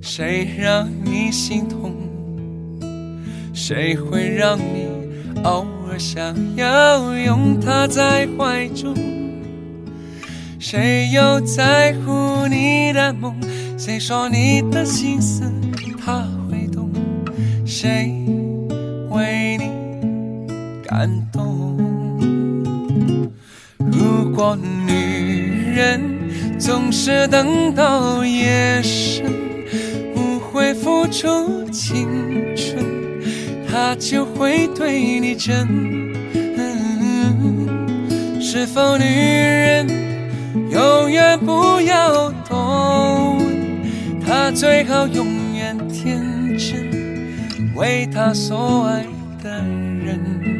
谁让你心痛？谁会让你偶尔想要拥他在怀中？谁又在乎你的梦？谁说你的心思他会懂？谁为你感动？如果女人总是等到夜深，会付出青春，他就会对你真。是否女人？永远不要多问，他最好永远天真，为他所爱的人。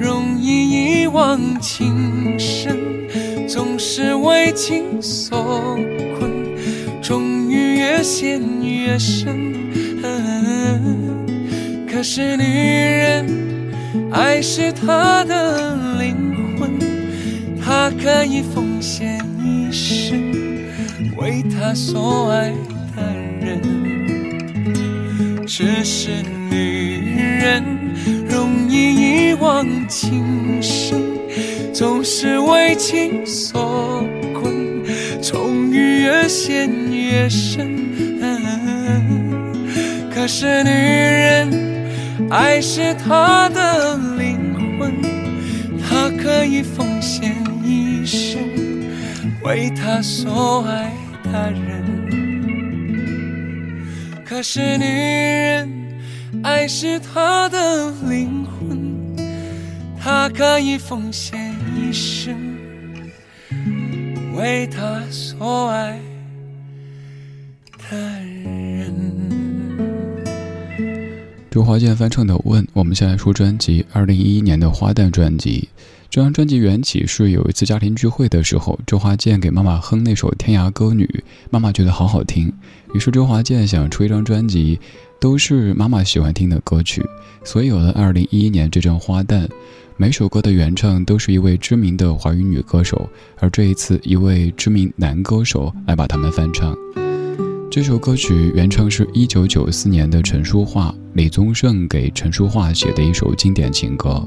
容易一往情深，总是为情所困，终于越陷越深。可是女人，爱是她的灵魂，她可以奉献一生，为她所爱的人。只是女人。容易遗忘情深，总是为情所困，终于越陷越深。可是女人，爱是她的灵魂，她可以奉献一生，为她所爱的人。可是女人。爱是他的灵魂，他可以奉献一生，为他所爱的人。周华健翻唱的《问》，我们先来说专辑，二零一一年的《花旦》专辑。这张专辑缘起是有一次家庭聚会的时候，周华健给妈妈哼那首《天涯歌女》，妈妈觉得好好听，于是周华健想出一张专辑。都是妈妈喜欢听的歌曲，所以有了二零一一年这张《花旦》。每首歌的原唱都是一位知名的华语女歌手，而这一次一位知名男歌手来把他们翻唱。这首歌曲原唱是一九九四年的陈淑桦，李宗盛给陈淑桦写的一首经典情歌。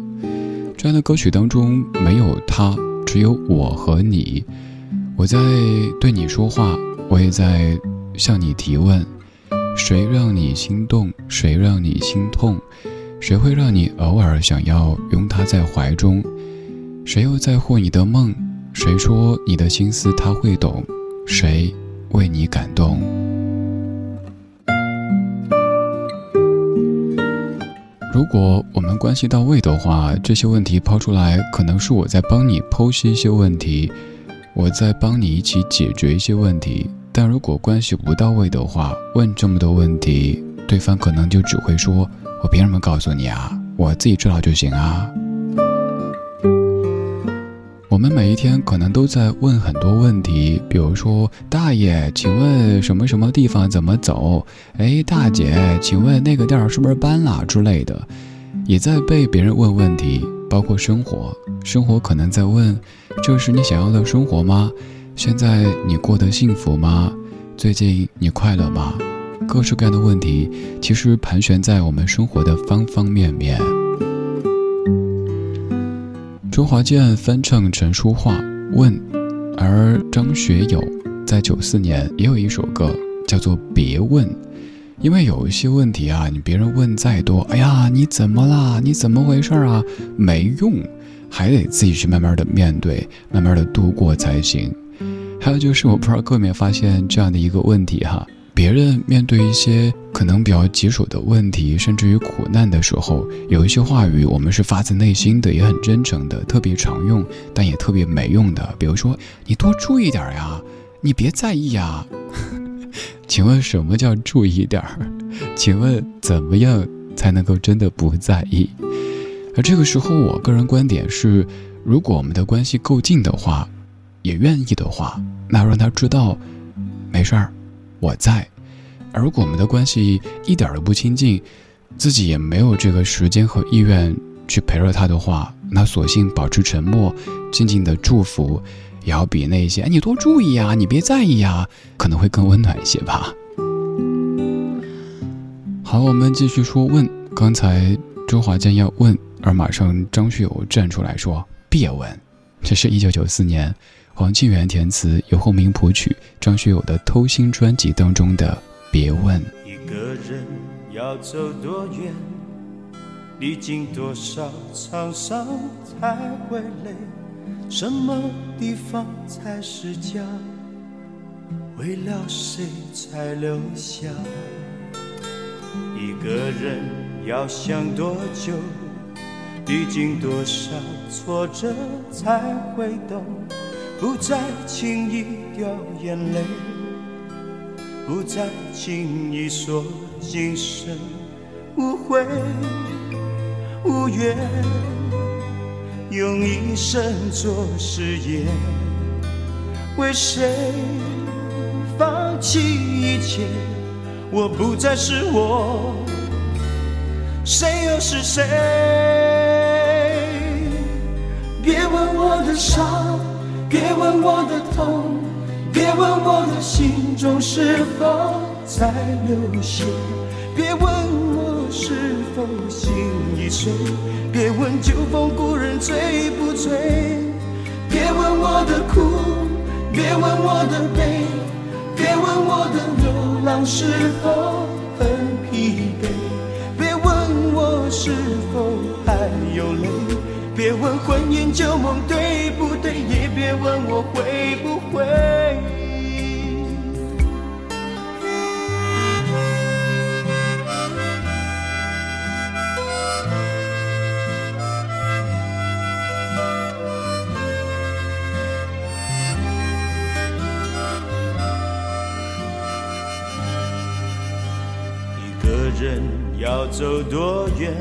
这样的歌曲当中没有他，只有我和你。我在对你说话，我也在向你提问。谁让你心动？谁让你心痛？谁会让你偶尔想要拥他在怀中？谁又在乎你的梦？谁说你的心思他会懂？谁为你感动？如果我们关系到位的话，这些问题抛出来，可能是我在帮你剖析一些问题，我在帮你一起解决一些问题。但如果关系不到位的话，问这么多问题，对方可能就只会说：“我凭什么告诉你啊？我自己知道就行啊。”我们每一天可能都在问很多问题，比如说：“大爷，请问什么什么地方怎么走？”“哎，大姐，请问那个店儿是不是搬了？”之类的，也在被别人问问题。包括生活，生活可能在问：“这是你想要的生活吗？”现在你过得幸福吗？最近你快乐吗？各式各样的问题，其实盘旋在我们生活的方方面面。周华健翻唱陈淑桦《问》，而张学友在九四年也有一首歌叫做《别问》，因为有一些问题啊，你别人问再多，哎呀，你怎么啦？你怎么回事啊？没用，还得自己去慢慢的面对，慢慢的度过才行。还有就是，我不知道各位发现这样的一个问题哈，别人面对一些可能比较棘手的问题，甚至于苦难的时候，有一些话语我们是发自内心的，也很真诚的，特别常用，但也特别没用的。比如说，你多注意点呀，你别在意呀。请问什么叫注意点儿？请问怎么样才能够真的不在意？而这个时候，我个人观点是，如果我们的关系够近的话。也愿意的话，那要让他知道，没事儿，我在。而如果我们的关系一点都不亲近，自己也没有这个时间和意愿去陪着他的话，那索性保持沉默，静静的祝福，也要比那些“哎，你多注意呀，你别在意呀”，可能会更温暖一些吧。好，我们继续说问。刚才周华健要问，而马上张学友站出来说：“别问。”这是一九九四年。黄庆元填词，由洪明谱曲，张学友的《偷心》专辑当中的《别问》。一个人要走多远，历经多少沧桑才会累？什么地方才是家？为了谁才留下？一个人要想多久，历经多少挫折才会懂？不再轻易掉眼泪，不再轻易说今生无悔无怨，用一生做誓言，为谁放弃一切？我不再是我，谁又是谁？别问我的伤。别问我的痛，别问我的心中是否在流血，别问我是否心已碎，别问旧风故人醉不醉，别问我的苦，别问我的悲，别问我的流浪是否很疲惫，别问我是否还有泪。别问婚姻旧梦对不对，也别问我会不会。一个人要走多远？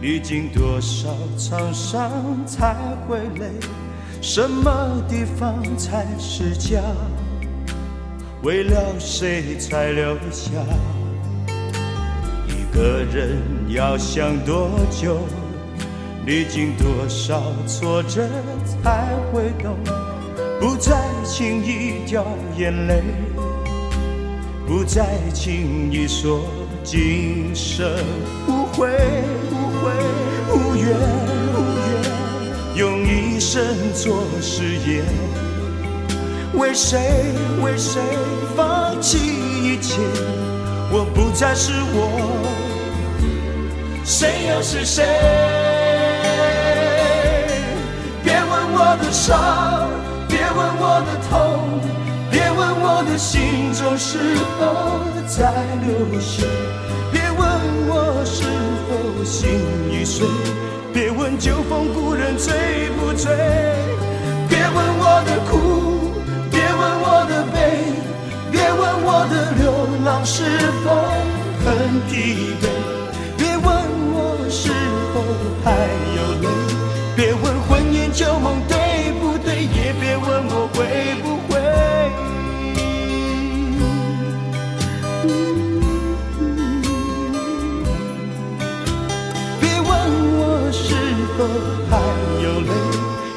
历经多少沧桑才会累？什么地方才是家？为了谁才留下？一个人要想多久？历经多少挫折才会懂？不再轻易掉眼泪，不再轻易说今生无悔。用一生做誓言，为谁为谁放弃一切？我不再是我，谁又是谁？别问我的伤，别问我的痛，别问我的心中是否在流血，别问我是否心已。碎，别问旧风故人醉不醉，别问我的苦，别问我的悲，别问我的流浪是否很疲惫？别问我是否还有泪，别问婚姻旧梦对不对，也别问我会不还有泪，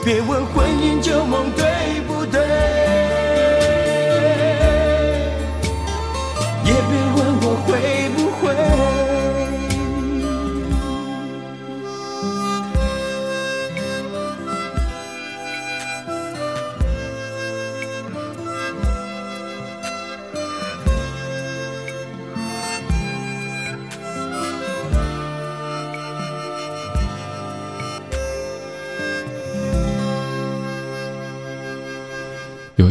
别问婚姻旧梦对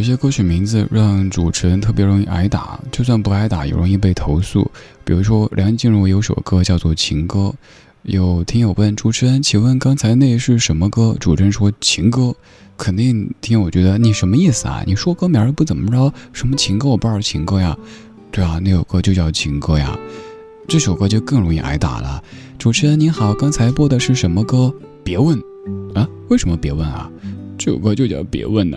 一些歌曲名字让主持人特别容易挨打，就算不挨打也容易被投诉。比如说梁静茹有首歌叫做《情歌》，有听友问主持人：“请问刚才那是什么歌？”主持人说：“情歌。”肯定听友觉得你什么意思啊？你说歌名儿不怎么着，什么情歌我不知道情歌呀？对啊，那首歌就叫情歌呀。这首歌就更容易挨打了。主持人您好，刚才播的是什么歌？别问啊，为什么别问啊？这首歌就叫别问呐、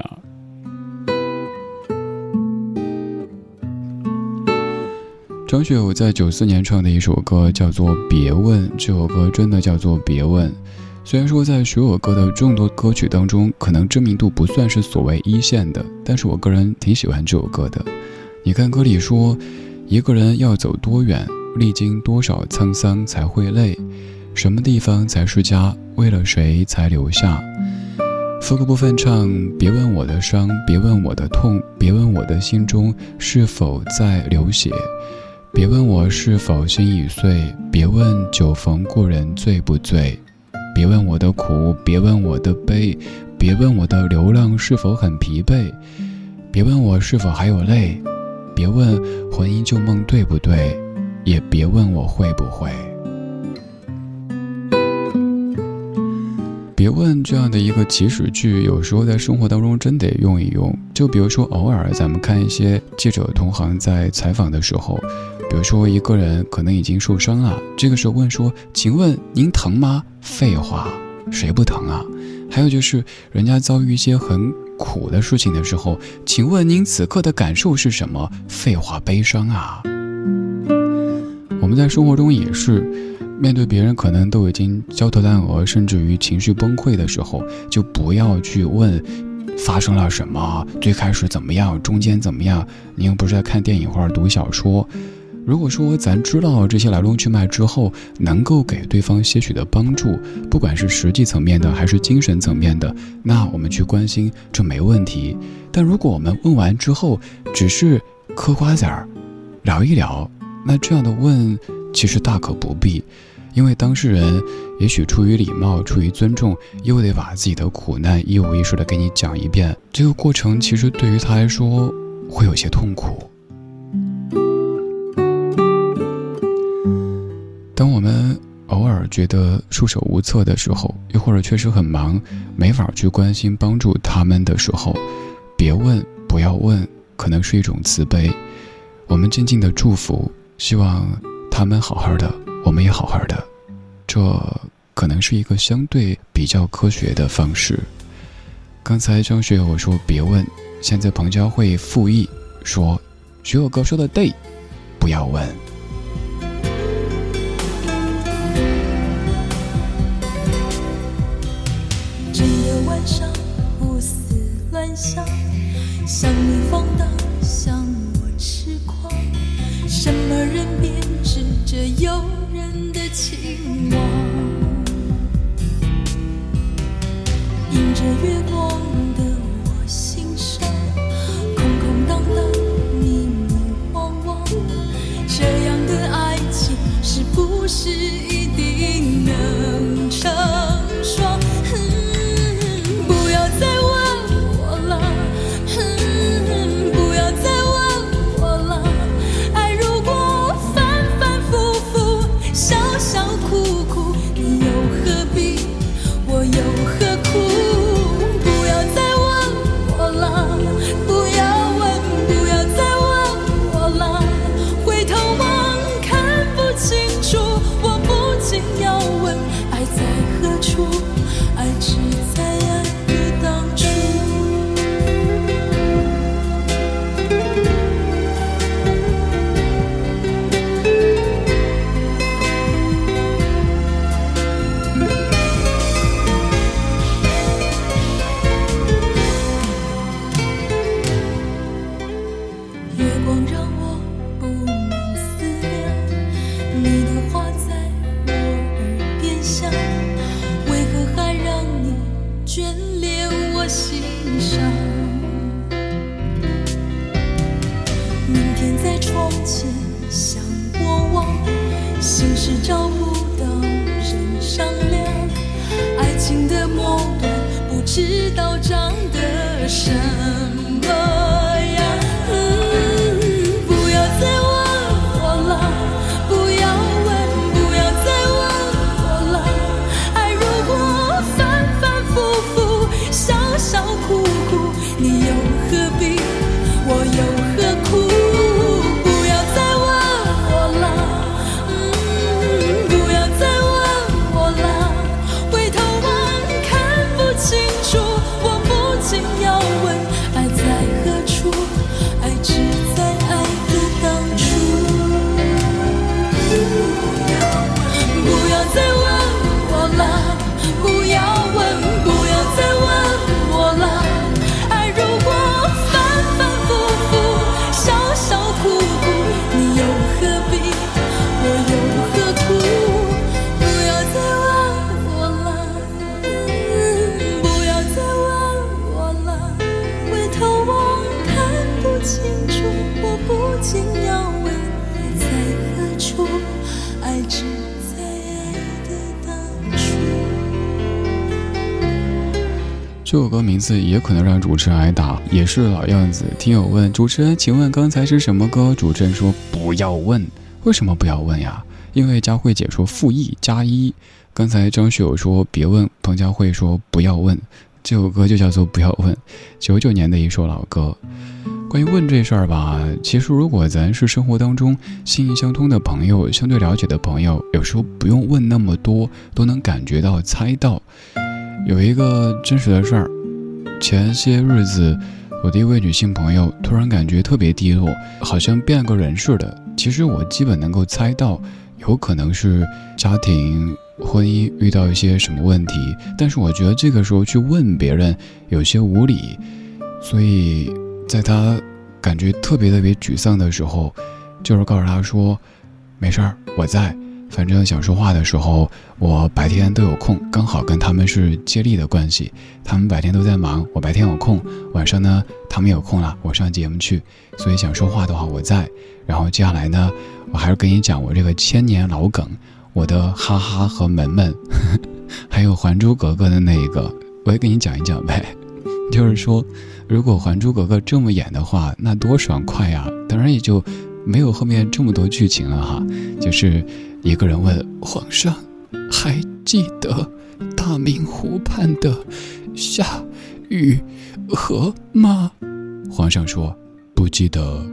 张学友在九四年唱的一首歌叫做《别问》，这首歌真的叫做《别问》。虽然说在学友歌的众多歌曲当中，可能知名度不算是所谓一线的，但是我个人挺喜欢这首歌的。你看歌里说，一个人要走多远，历经多少沧桑才会累，什么地方才是家，为了谁才留下。副歌部分唱：别问我的伤，别问我的痛，别问我的心中是否在流血。别问我是否心已碎，别问酒逢故人醉不醉，别问我的苦，别问我的悲，别问我的流浪是否很疲惫，别问我是否还有泪，别问婚姻旧梦对不对，也别问我会不会。别问这样的一个祈使句，有时候在生活当中真得用一用。就比如说，偶尔咱们看一些记者同行在采访的时候，比如说一个人可能已经受伤了，这个时候问说：“请问您疼吗？”废话，谁不疼啊？还有就是人家遭遇一些很苦的事情的时候，请问您此刻的感受是什么？废话，悲伤啊。我们在生活中也是。面对别人可能都已经焦头烂额，甚至于情绪崩溃的时候，就不要去问发生了什么，最开始怎么样，中间怎么样。你又不是在看电影或者读小说。如果说咱知道这些来龙去脉之后，能够给对方些许的帮助，不管是实际层面的还是精神层面的，那我们去关心这没问题。但如果我们问完之后只是嗑瓜子儿，聊一聊，那这样的问。其实大可不必，因为当事人也许出于礼貌、出于尊重，又得把自己的苦难一五一十的给你讲一遍。这个过程其实对于他来说会有些痛苦。当我们偶尔觉得束手无策的时候，又或者确实很忙，没法去关心帮助他们的时候，别问，不要问，可能是一种慈悲。我们静静的祝福，希望。他们好好的，我们也好好的，这可能是一个相对比较科学的方式。刚才张学友说别问，现在彭佳慧复议说，学友哥说的对，不要问。乱想，你放荡，想我痴狂，什么人编织着诱人的情网？迎着月光的我心上，空空荡荡，迷迷惘惘，这样的爱情是不是深。名字也可能让主持人挨打，也是老样子。听友问主持人：“请问刚才是什么歌？”主持人。说：“不要问，为什么不要问呀？因为佳慧姐说负一加一。刚才张学友说别问，彭佳慧说不要问，这首歌就叫做不要问。九九年的一首老歌。关于问这事儿吧，其实如果咱是生活当中心意相通的朋友，相对了解的朋友，有时候不用问那么多，都能感觉到、猜到。有一个真实的事儿，前些日子，我的一位女性朋友突然感觉特别低落，好像变了个人似的。其实我基本能够猜到，有可能是家庭、婚姻遇到一些什么问题，但是我觉得这个时候去问别人有些无理，所以在她感觉特别特别沮丧的时候，就是告诉她说：“没事儿，我在。”反正想说话的时候，我白天都有空，刚好跟他们是接力的关系。他们白天都在忙，我白天有空，晚上呢他们有空了，我上节目去。所以想说话的话，我在。然后接下来呢，我还是跟你讲我这个千年老梗，我的哈哈和门门，还有《还珠格格》的那一个，我也给你讲一讲呗。就是说，如果《还珠格格》这么演的话，那多爽快呀！当然也就没有后面这么多剧情了哈，就是。一个人问皇上：“还记得大明湖畔的夏雨荷吗？”皇上说：“不记得。”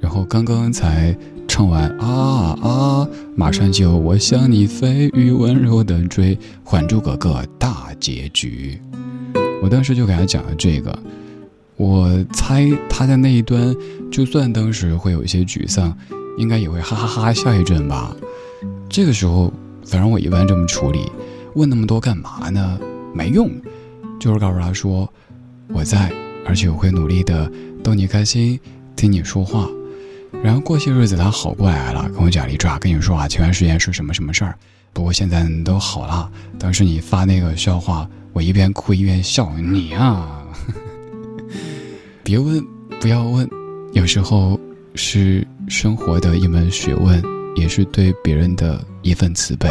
然后刚刚才唱完啊啊，马上就我向你飞，雨温柔的追，《还珠格格》大结局。我当时就给他讲了这个，我猜他在那一端，就算当时会有一些沮丧。应该也会哈哈哈哈笑一阵吧。这个时候，反正我一般这么处理。问那么多干嘛呢？没用，就是告诉他说我在，而且我会努力的逗你开心，听你说话。然后过些日子他好过来了，跟我讲了一句话，跟你说啊，前段时间是什么什么事儿。不过现在都好了。当时你发那个笑话，我一边哭一边笑。你啊，别问，不要问，有时候。是生活的一门学问，也是对别人的一份慈悲。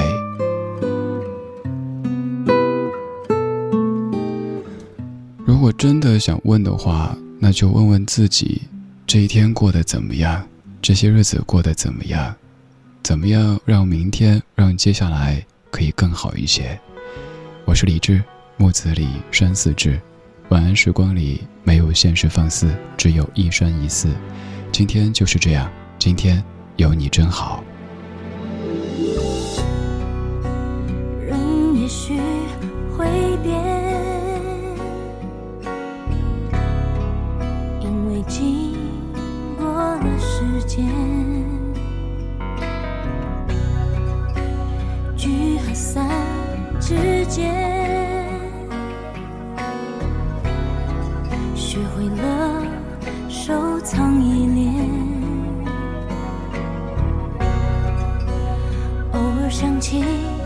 如果真的想问的话，那就问问自己：这一天过得怎么样？这些日子过得怎么样？怎么样让明天、让接下来可以更好一些？我是李志，木子李，山寺志。晚安时光里没有现实放肆，只有一山一寺。今天就是这样，今天有你真好。听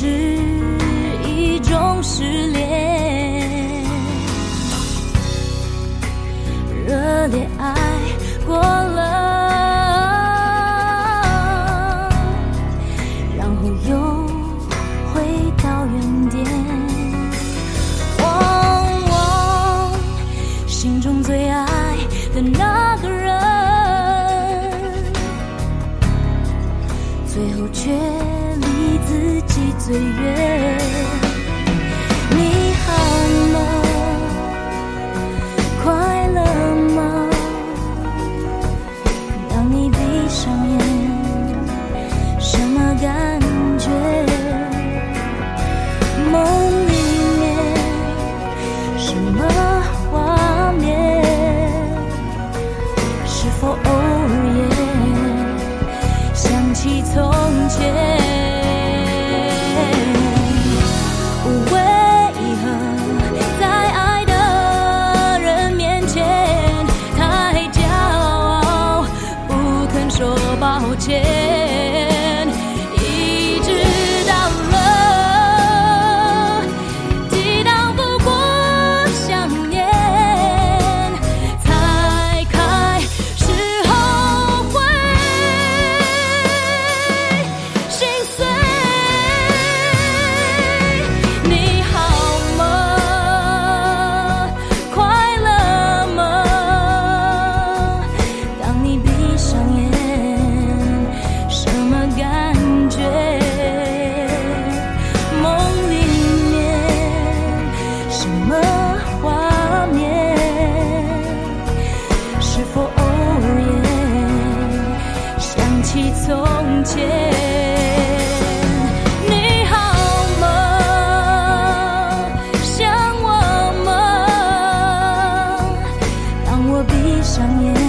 是上眼。